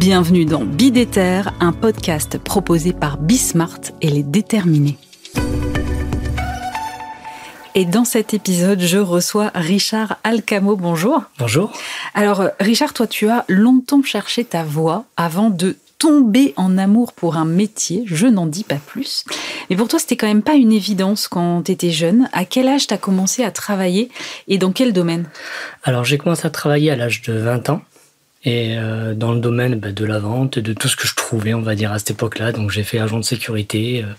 Bienvenue dans Bidéter, un podcast proposé par Bismart et les déterminés. Et dans cet épisode, je reçois Richard Alcamo. Bonjour. Bonjour. Alors, Richard, toi, tu as longtemps cherché ta voie avant de tomber en amour pour un métier, je n'en dis pas plus. Mais pour toi, c'était quand même pas une évidence quand tu étais jeune. À quel âge tu as commencé à travailler et dans quel domaine? Alors, j'ai commencé à travailler à l'âge de 20 ans et euh, dans le domaine bah, de la vente, de tout ce que je trouvais, on va dire, à cette époque-là. Donc j'ai fait agent de sécurité, euh,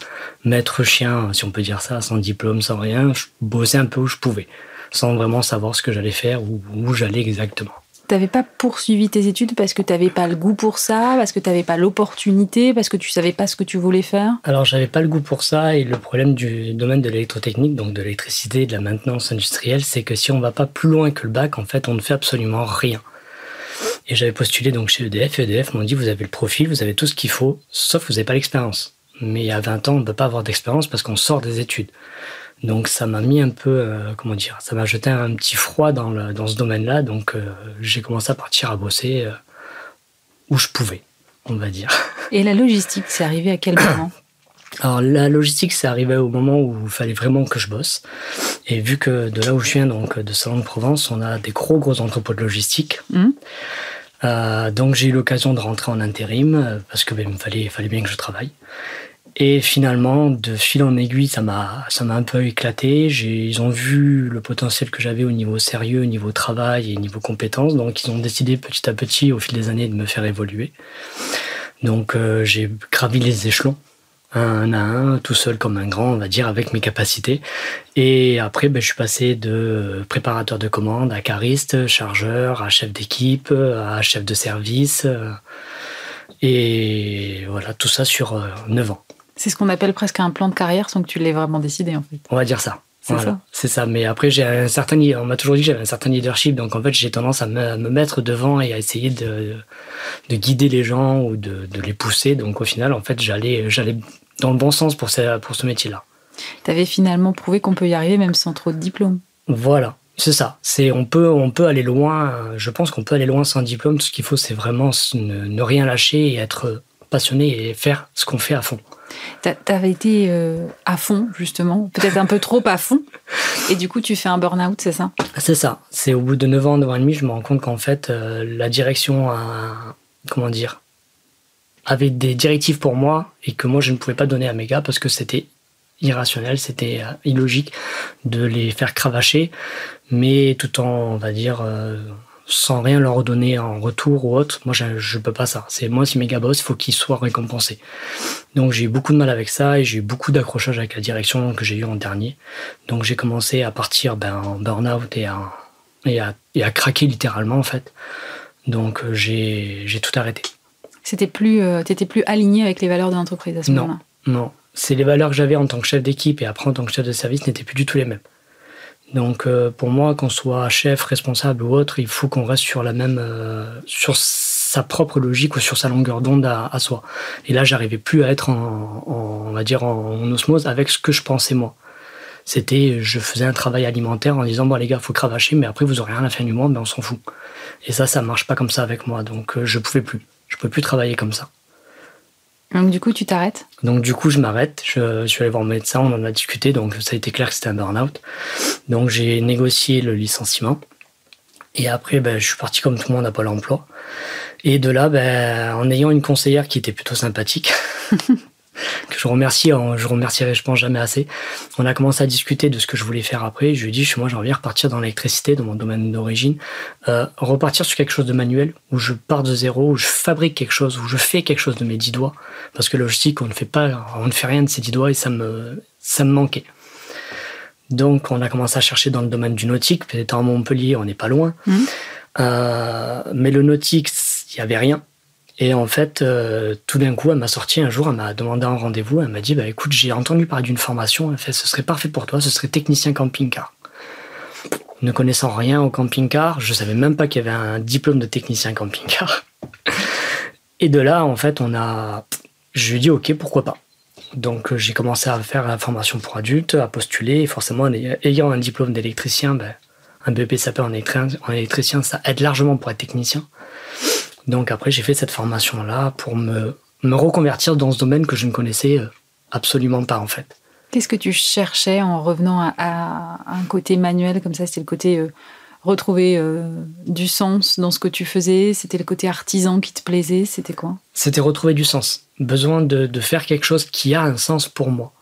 maître chien, si on peut dire ça, sans diplôme, sans rien. Je bossais un peu où je pouvais, sans vraiment savoir ce que j'allais faire ou où j'allais exactement. T'avais pas poursuivi tes études parce que t'avais pas le goût pour ça, parce que t'avais pas l'opportunité, parce que tu savais pas ce que tu voulais faire? Alors j'avais pas le goût pour ça et le problème du domaine de l'électrotechnique, donc de l'électricité et de la maintenance industrielle, c'est que si on va pas plus loin que le bac, en fait, on ne fait absolument rien. Et j'avais postulé donc chez EDF. Et EDF m'ont dit vous avez le profil, vous avez tout ce qu'il faut, sauf vous n'avez pas l'expérience. Mais à 20 ans, on ne peut pas avoir d'expérience parce qu'on sort des études. Donc ça m'a mis un peu, euh, comment dire, ça m'a jeté un petit froid dans, le, dans ce domaine-là. Donc euh, j'ai commencé à partir à bosser euh, où je pouvais, on va dire. Et la logistique, c'est arrivé à quel moment alors la logistique, c'est arrivé au moment où il fallait vraiment que je bosse. Et vu que de là où je viens, donc de Salon de Provence, on a des gros gros entrepôts de logistique. Mmh. Euh, donc j'ai eu l'occasion de rentrer en intérim euh, parce que ben, il fallait, fallait bien que je travaille. Et finalement, de fil en aiguille, ça m'a, ça m'a un peu éclaté. ils ont vu le potentiel que j'avais au niveau sérieux, au niveau travail et au niveau compétences. Donc, ils ont décidé petit à petit, au fil des années, de me faire évoluer. Donc, euh, j'ai gravi les échelons un à un, tout seul comme un grand, on va dire, avec mes capacités. Et après, ben, je suis passé de préparateur de commandes à cariste, chargeur, à chef d'équipe, à chef de service. Et voilà, tout ça sur 9 euh, ans. C'est ce qu'on appelle presque un plan de carrière sans que tu l'aies vraiment décidé, en fait. On va dire ça. C'est ça. C'est ça. Mais après, j'ai un certain, on m'a toujours dit que j'avais un certain leadership. Donc, en fait, j'ai tendance à me, mettre devant et à essayer de, de guider les gens ou de, de, les pousser. Donc, au final, en fait, j'allais, j'allais dans le bon sens pour ce, pour ce métier-là. Tu avais finalement prouvé qu'on peut y arriver même sans trop de diplôme. Voilà. C'est ça. C'est on peut on peut aller loin. Je pense qu'on peut aller loin sans diplôme. Tout ce qu'il faut, c'est vraiment ne, ne, rien lâcher et être passionné et faire ce qu'on fait à fond. Tu été euh, à fond, justement, peut-être un peu trop à fond, et du coup, tu fais un burn-out, c'est ça? C'est ça. C'est au bout de 9 ans, 9 ans et demi, je me rends compte qu'en fait, euh, la direction a, comment dire, avait des directives pour moi et que moi, je ne pouvais pas donner à mes gars parce que c'était irrationnel, c'était euh, illogique de les faire cravacher, mais tout en, on va dire, sans rien leur donner en retour ou autre. Moi, je, ne peux pas ça. C'est moi, si méga boss, il faut qu'ils soient récompensés. Donc, j'ai eu beaucoup de mal avec ça et j'ai eu beaucoup d'accrochage avec la direction que j'ai eu en dernier. Donc, j'ai commencé à partir ben, en burn-out et à, et, à, et à craquer littéralement, en fait. Donc, euh, j'ai tout arrêté. C'était plus, euh, t'étais plus aligné avec les valeurs de l'entreprise à ce moment-là. Non, c'est les valeurs que j'avais en tant que chef d'équipe et après en tant que chef de service n'étaient plus du tout les mêmes. Donc euh, pour moi, qu'on soit chef, responsable ou autre, il faut qu'on reste sur la même, euh, sur sa propre logique ou sur sa longueur d'onde à, soi. Et là, j'arrivais plus à être en, on va dire en, osmose avec ce que je pensais moi. C'était, je faisais un travail alimentaire en disant bon les gars, faut cravacher, mais après vous aurez rien à la fin du mois, mais on s'en fout. Et ça, ça marche pas comme ça avec moi, donc euh, je pouvais plus, je pouvais plus travailler comme ça. Donc du coup, tu t'arrêtes? Donc du coup, je m'arrête. Je, suis allé voir mon médecin, on en a discuté, donc ça a été clair que c'était un burn-out. Donc j'ai négocié le licenciement. Et après, ben, je suis parti comme tout le monde à Pôle emploi. Et de là, ben, en ayant une conseillère qui était plutôt sympathique, que je remercie, je remercierai, je pense, jamais assez. On a commencé à discuter de ce que je voulais faire après. Je lui ai dit, moi, j'ai envie de repartir dans l'électricité, dans mon domaine d'origine, euh, repartir sur quelque chose de manuel, où je pars de zéro, où je fabrique quelque chose, où je fais quelque chose de mes dix doigts. Parce que logistique, on ne fait pas, on ne fait rien de ses dix doigts et ça me, ça me manquait. Donc, on a commencé à chercher dans le domaine du nautique. Peut-être en Montpellier, on n'est pas loin. Mmh. Euh, mais le nautique, il n'y avait rien. Et en fait, euh, tout d'un coup, elle m'a sorti un jour, elle m'a demandé un rendez-vous, elle m'a dit, bah, écoute, j'ai entendu parler d'une formation, elle fait, ce serait parfait pour toi, ce serait technicien camping-car. Ne connaissant rien au camping-car, je savais même pas qu'il y avait un diplôme de technicien camping-car. Et de là, en fait, on a, je lui ai dit, ok, pourquoi pas. Donc, j'ai commencé à faire la formation pour adultes, à postuler, et forcément, ayant un diplôme d'électricien, ben, un BP sapeur en électricien, ça aide largement pour être technicien. Donc après, j'ai fait cette formation-là pour me, me reconvertir dans ce domaine que je ne connaissais euh, absolument pas en fait. Qu'est-ce que tu cherchais en revenant à, un côté manuel comme ça C'était le côté euh, retrouver euh, du sens dans ce que tu faisais? C'était le côté artisan qui te plaisait? C'était quoi? C'était retrouver du sens. Besoin de, faire quelque chose qui a un sens pour moi.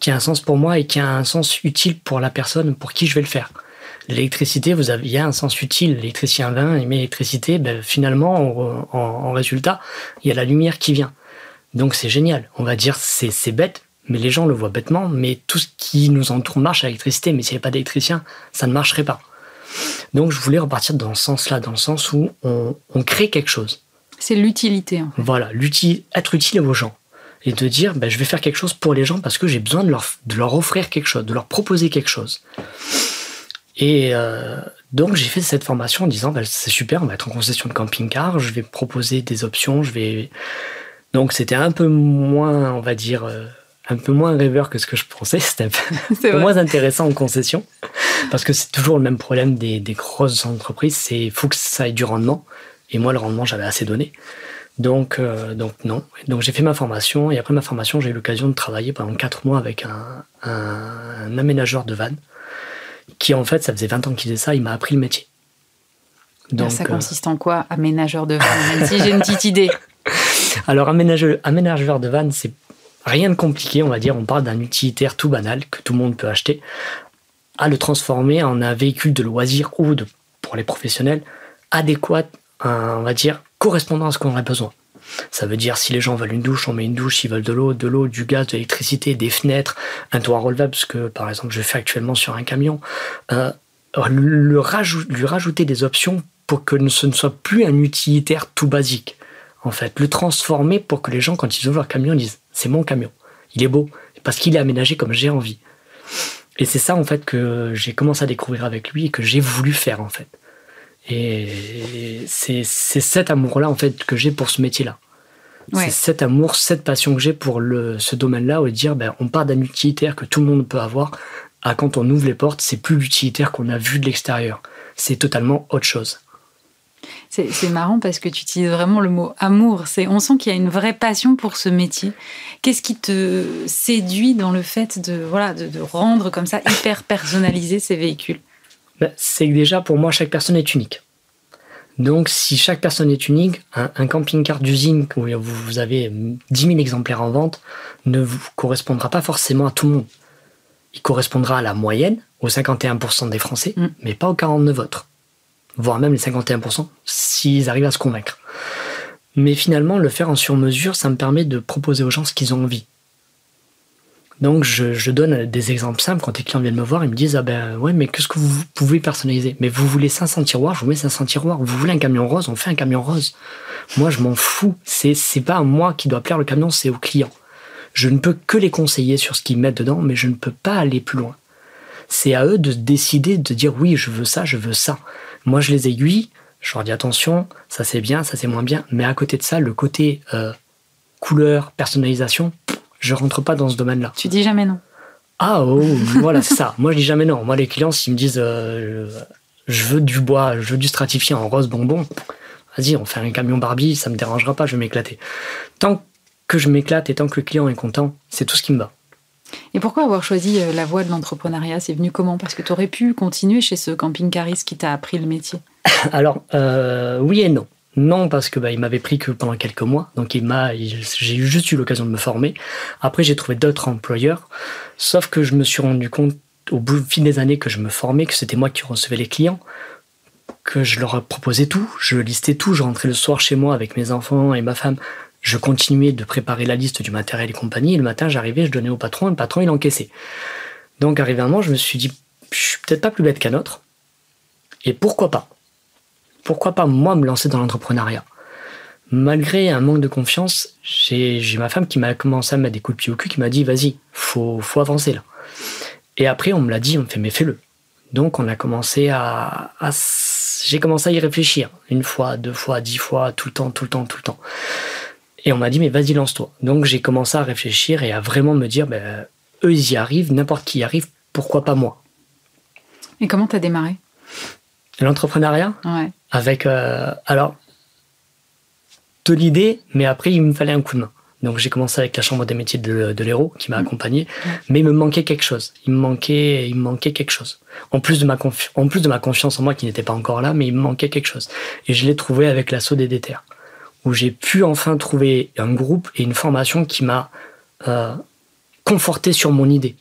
Qui a un sens pour moi et qui a un sens utile pour la personne pour qui je vais le faire. L'électricité, vous avez, il y a un sens utile. L'électricien vient, il met l'électricité, ben, finalement, en, résultat, il y a la lumière qui vient. Donc c'est génial. On va dire c'est bête, mais les gens le voient bêtement. Mais tout ce qui nous entoure marche à l'électricité. Mais s'il n'y avait pas d'électricien, ça ne marcherait pas. Donc je voulais repartir dans ce sens-là, dans le sens où on, crée quelque chose. C'est l'utilité. Voilà, être utile aux gens et de dire ben, je vais faire quelque chose pour les gens parce que j'ai besoin de leur, de leur offrir quelque chose, de leur proposer quelque chose. Et euh, donc j'ai fait cette formation en disant bah, c'est super, on va être en concession de camping-car, je vais proposer des options, je vais. Donc c'était un peu moins, on va dire, euh, un peu moins rêveur que ce que je pensais. C'était un peu, moins intéressant en concession parce que c'est toujours le même problème des, des grosses entreprises, c'est faut que ça ait du rendement. Et moi le rendement j'avais assez donné. Donc, euh, donc non. Donc j'ai fait ma formation et après ma formation, j'ai eu l'occasion de travailler pendant quatre mois avec un, un, un aménageur de vannes qui en fait, ça faisait 20 ans qu'il faisait ça, il m'a appris le métier. Donc, ça euh, consiste en quoi, aménageur de van si j'ai une petite idée. Alors, aménageur, aménageur de van, c'est rien de compliqué, on va dire. On parle d'un utilitaire tout banal que tout le monde peut acheter, à le transformer en un véhicule de loisir ou de, pour les professionnels adéquat, on va dire, correspondant à ce qu'on a besoin. Ça veut dire si les gens veulent une douche, on met une douche, s'ils veulent de l'eau, de l'eau, du gaz, de l'électricité, des fenêtres, un toit relevable, ce que par exemple je fais actuellement sur un camion. Euh, le lui rajouter des options pour que ce ne soit plus un utilitaire tout basique. En fait, le transformer pour que les gens, quand ils ouvrent leur camion, disent c'est mon camion, il est beau, parce qu'il est aménagé comme j'ai envie. Et c'est ça en fait que j'ai commencé à découvrir avec lui et que j'ai voulu faire en fait. Et c'est cet amour-là, en fait, que j'ai pour ce métier-là. C'est cet amour, cette passion que j'ai pour le, ce domaine-là, où dire, ben, on part d'un utilitaire que tout le monde peut avoir, à quand on ouvre les portes, c'est plus l'utilitaire qu'on a vu de l'extérieur. C'est totalement autre chose. C'est marrant parce que tu utilises vraiment le mot amour. On sent qu'il y a une vraie passion pour ce métier. Qu'est-ce qui te séduit dans le fait de, voilà, de rendre comme ça hyper personnalisé ces véhicules? Bah, c'est que déjà, pour moi, chaque personne est unique. Donc, si chaque personne est unique, un, camping-car d'usine où vous avez 10 000 exemplaires en vente ne vous correspondra pas forcément à tout le monde. Il correspondra à la moyenne, aux 51% des Français, mm. mais pas aux 49 autres. Voire même les 51% s'ils arrivent à se convaincre. Mais finalement, le faire en sur-mesure, ça me permet de proposer aux gens ce qu'ils ont envie. Donc je, donne des exemples simples quand les clients viennent me voir, ils me disent ah ben ouais mais qu'est-ce que vous pouvez personnaliser? Mais vous voulez 500 tiroirs, je vous mets 500 tiroirs. Vous voulez un camion rose, on fait un camion rose. Moi je m'en fous. C'est c'est pas à moi qui doit plaire le camion, c'est au client. Je ne peux que les conseiller sur ce qu'ils mettent dedans, mais je ne peux pas aller plus loin. C'est à eux de décider de dire oui je veux ça, je veux ça. Moi je les aiguille, je leur dis attention, ça c'est bien, ça c'est moins bien, mais à côté de ça le côté euh, couleur, personnalisation, je rentre pas dans ce domaine-là. Tu dis jamais non. Ah oh, voilà, c'est ça. Moi, je dis jamais non. Moi, les clients, s'ils me disent euh, je veux du bois, je veux du stratifié en rose bonbon, vas-y, on fait un camion Barbie, ça me dérangera pas, je vais m'éclater. Tant que je m'éclate et tant que le client est content, c'est tout ce qui me va. Et pourquoi avoir choisi euh, la voie de l'entrepreneuriat? C'est venu comment? Parce que tu aurais pu continuer chez ce camping-cariste qui t'a appris le métier. Alors, euh, oui et non. Non, parce que bah, il m'avait pris que pendant quelques mois, donc il m'a, j'ai juste eu l'occasion de me former. Après, j'ai trouvé d'autres employeurs, sauf que je me suis rendu compte au bout fin des années que je me formais, que c'était moi qui recevais les clients, que je leur proposais tout, je listais tout, je rentrais le soir chez moi avec mes enfants et ma femme, je continuais de préparer la liste du matériel et compagnie, et le matin j'arrivais, je donnais au patron, et le patron il encaissait. Donc arrivé un moment, je me suis dit, je suis peut-être pas plus bête qu'un autre, et pourquoi pas? Pourquoi pas moi me lancer dans l'entrepreneuriat? Malgré un manque de confiance, j'ai ma femme qui m'a commencé à mettre des coups de pied au cul, qui m'a dit, vas-y, faut, faut avancer là. Et après, on me l'a dit, on me fait, mais fais-le. Donc, on a commencé à, j'ai commencé à y réfléchir. Une fois, deux fois, dix fois, tout le temps, tout le temps, tout le temps. Et on m'a dit, mais vas-y, lance-toi. Donc, j'ai commencé à réfléchir et à vraiment me dire, ben, eux, ils y arrivent, n'importe qui y arrive, pourquoi pas moi? Et comment t'as démarré? L'entrepreneuriat? Ouais. Avec, euh, alors, de l'idée, mais après, il me fallait un coup de main. Donc j'ai commencé avec la chambre des métiers de, de l'Hérault qui m'a mmh. accompagné, mais il me manquait quelque chose. Il me manquait, il me manquait quelque chose. En plus de ma en plus de ma confiance en moi qui n'était pas encore là, mais il me manquait quelque chose. Et je l'ai trouvé avec l'assaut des déterres, où j'ai pu enfin trouver un groupe et une formation qui m'a euh, conforté sur mon idée.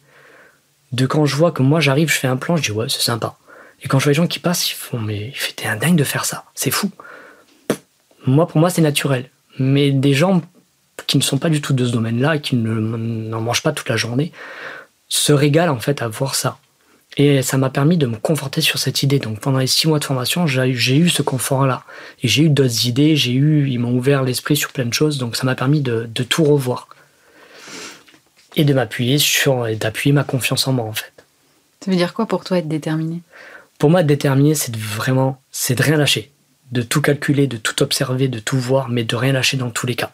De quand je vois que moi j'arrive, je fais un plan, je dis ouais c'est sympa. Et quand je vois les gens qui passent, ils font mais t'es un dingue de faire ça, c'est fou. Moi pour moi c'est naturel. Mais des gens qui ne sont pas du tout de ce domaine-là qui n'en mangent pas toute la journée, se régalent en fait à voir ça. Et ça m'a permis de me conforter sur cette idée. Donc pendant les six mois de formation, j'ai eu ce confort-là. Et j'ai eu d'autres idées, j'ai eu, ils m'ont ouvert l'esprit sur plein de choses. Donc ça m'a permis de, de, tout revoir. Et de m'appuyer sur, et d'appuyer ma confiance en moi en fait. Ça veut dire quoi pour toi être déterminé? Pour moi, être déterminé, c'est de vraiment, c'est de rien lâcher. De tout calculer, de tout observer, de tout voir, mais de rien lâcher dans tous les cas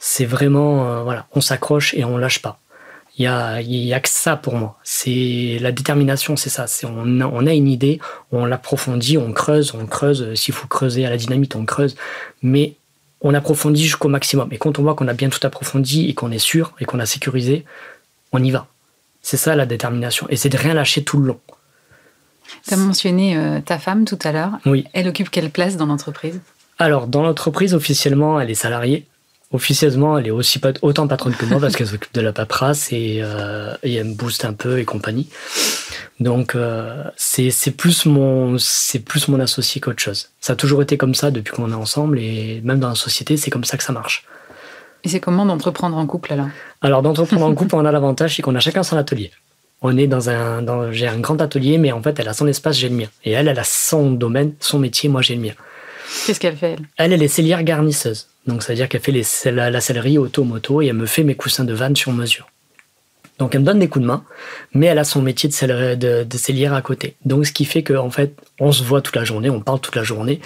c'est vraiment, euh, voilà, on s'accroche et on lâche pas. Il y a, y a que ça pour moi. C'est la détermination, c'est ça. C'est on a, on a une idée, on l'approfondit, on creuse, on creuse. S'il faut creuser à la dynamite, on creuse. Mais on approfondit jusqu'au maximum. Et quand on voit qu'on a bien tout approfondi et qu'on est sûr et qu'on a sécurisé, on y va. C'est ça la détermination. Et c'est de rien lâcher tout le long. Tu as mentionné euh, ta femme tout à l'heure. Oui. Elle occupe quelle place dans l'entreprise? Alors, dans l'entreprise, officiellement, elle est salariée officieusement, elle est aussi pas, autant patronne que moi parce qu'elle s'occupe de la paperasse et, euh, et, elle me booste un peu et compagnie. Donc euh, c'est plus mon c'est plus mon associé qu'autre chose. Ça a toujours été comme ça depuis qu'on est ensemble et même dans la société c'est comme ça que ça marche. Et c'est comment d'entreprendre en couple alors? Alors d'entreprendre en couple on a l'avantage c'est qu'on a chacun son atelier. On est dans un dans, j'ai un grand atelier mais en fait elle a son espace j'ai le mien et elle elle a son domaine son métier moi j'ai le mien. Qu'est-ce qu'elle fait elle? Elle elle est cellière garnisseuse. Donc, ça veut dire qu'elle fait la, la sellerie auto-moto et elle me fait mes coussins de vanne sur mesure. Donc, elle me donne des coups de main, mais elle a son métier de, sellerie, à côté. Donc, ce qui fait qu'en fait, on se voit toute la journée, on parle toute la journée,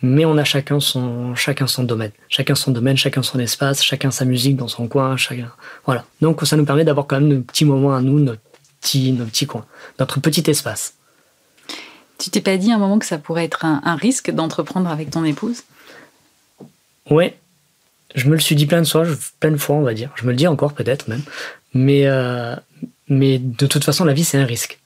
mais on a chacun son, chacun son domaine. Chacun son domaine, chacun son espace, chacun sa musique dans son coin, chacun. Voilà. Donc, ça nous permet d'avoir quand même nos petits moments à nous, nos petits coins, notre petit espace. Tu t'es pas dit un moment que ça pourrait être un risque d'entreprendre avec ton épouse? Ouais, je me le suis dit plein de fois, plein de fois, on va dire. Je me le dis encore peut-être même. Mais, euh, mais de toute façon, la vie, c'est un risque.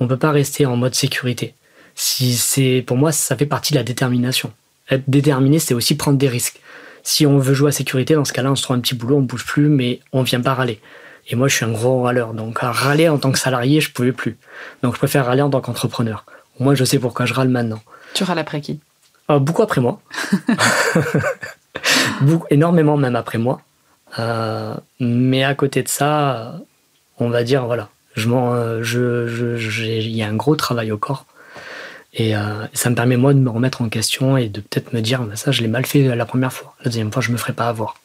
On peut pas rester en mode sécurité. Si c'est, pour moi, ça fait partie de la détermination. Être déterminé, c'est aussi prendre des risques. Si on veut jouer à sécurité, dans ce cas-là, on se trouve un petit boulot, on bouge plus, mais on vient pas râler. Et moi, je suis un gros râleur. Donc, à râler en tant que salarié, je pouvais plus. Donc, je préfère râler en tant qu'entrepreneur. Moi, je sais pourquoi je râle maintenant. Tu râles après qui? Euh, Beaucoup après moi. énormément même après moi. Euh, mais à côté de ça, on va dire, voilà, je je, je, il y a un gros travail au corps. Et euh, ça me permet, moi, de me remettre en question et de peut-être me dire, bah, ça, je l'ai mal fait la première fois. La deuxième fois, je me ferai pas avoir.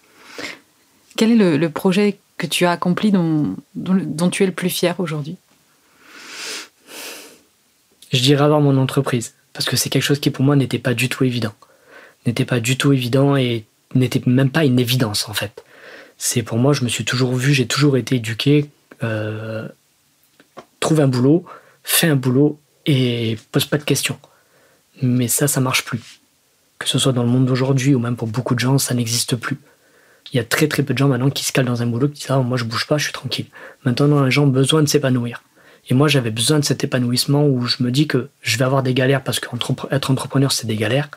Quel est le, projet que tu as accompli dont, dont, tu es le plus fier aujourd'hui? Je dirais avoir mon entreprise. Parce que c'est quelque chose qui, pour moi, n'était pas du tout évident. N'était pas du tout évident et n'était même pas une évidence en fait. C'est pour moi, je me suis toujours vu, j'ai toujours été éduqué, euh, trouve un boulot, fais un boulot et pose pas de questions. Mais ça, ça marche plus. Que ce soit dans le monde d'aujourd'hui ou même pour beaucoup de gens, ça n'existe plus. Il y a très très peu de gens maintenant qui se calent dans un boulot qui disent ah, moi je bouge pas, je suis tranquille. Maintenant, les gens ont besoin de s'épanouir. Et moi, j'avais besoin de cet épanouissement où je me dis que je vais avoir des galères parce qu'être entrepreneur, c'est des galères.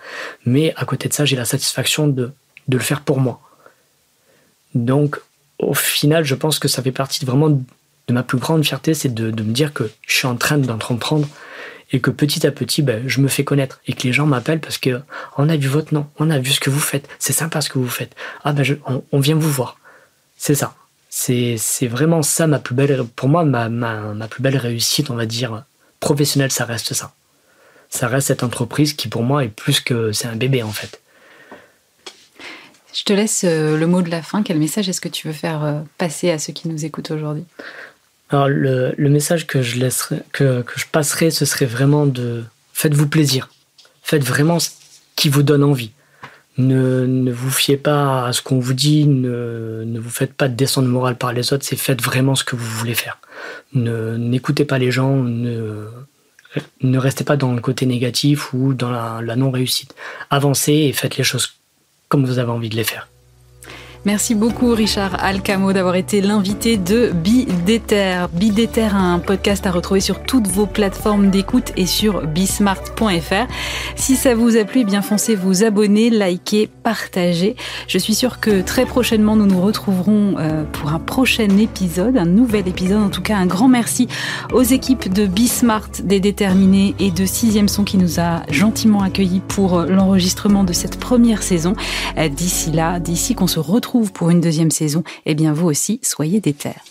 Mais à côté de ça, j'ai la satisfaction de, de le faire pour moi. Donc, au final, je pense que ça fait partie vraiment de ma plus grande fierté, c'est de, me dire que je suis en train d'entreprendre et que petit à petit, ben, je me fais connaître et que les gens m'appellent parce que on a vu votre nom, on a vu ce que vous faites, c'est sympa ce que vous faites. Ah ben, on, vient vous voir. C'est ça. C'est vraiment ça ma plus belle, pour moi, ma, ma, plus belle réussite, on va dire, professionnelle, ça reste ça. Ça reste cette entreprise qui, pour moi, est plus que c'est un bébé, en fait. Je te laisse euh, le mot de la fin. Quel message est-ce que tu veux faire euh, passer à ceux qui nous écoutent aujourd'hui? Alors, le, message que je, laisserai, que, que je passerai, ce serait vraiment de faites-vous plaisir. Faites vraiment ce qui vous donne envie. Ne, ne, vous fiez pas à ce qu'on vous dit, ne, ne, vous faites pas de descente morale par les autres, c'est faites vraiment ce que vous voulez faire. N'écoutez pas les gens, ne, ne restez pas dans le côté négatif ou dans la, la non-réussite. Avancez et faites les choses comme vous avez envie de les faire. Merci beaucoup Richard Alcamo d'avoir été l'invité de Bidéter. Bidéter, un podcast à retrouver sur toutes vos plateformes d'écoute et sur bismart.fr. Si ça vous a plu, eh bien foncez vous abonner, liker, partager. Je suis sûre que très prochainement nous nous retrouverons euh, pour un prochain épisode, un nouvel épisode. En tout cas, un grand merci aux équipes de Bismart, des déterminés et de Sixième Son qui nous a gentiment accueillis pour euh, l'enregistrement de cette première saison. Euh, d'ici là, d'ici qu'on se pour une deuxième saison, eh bien vous aussi, soyez des terres.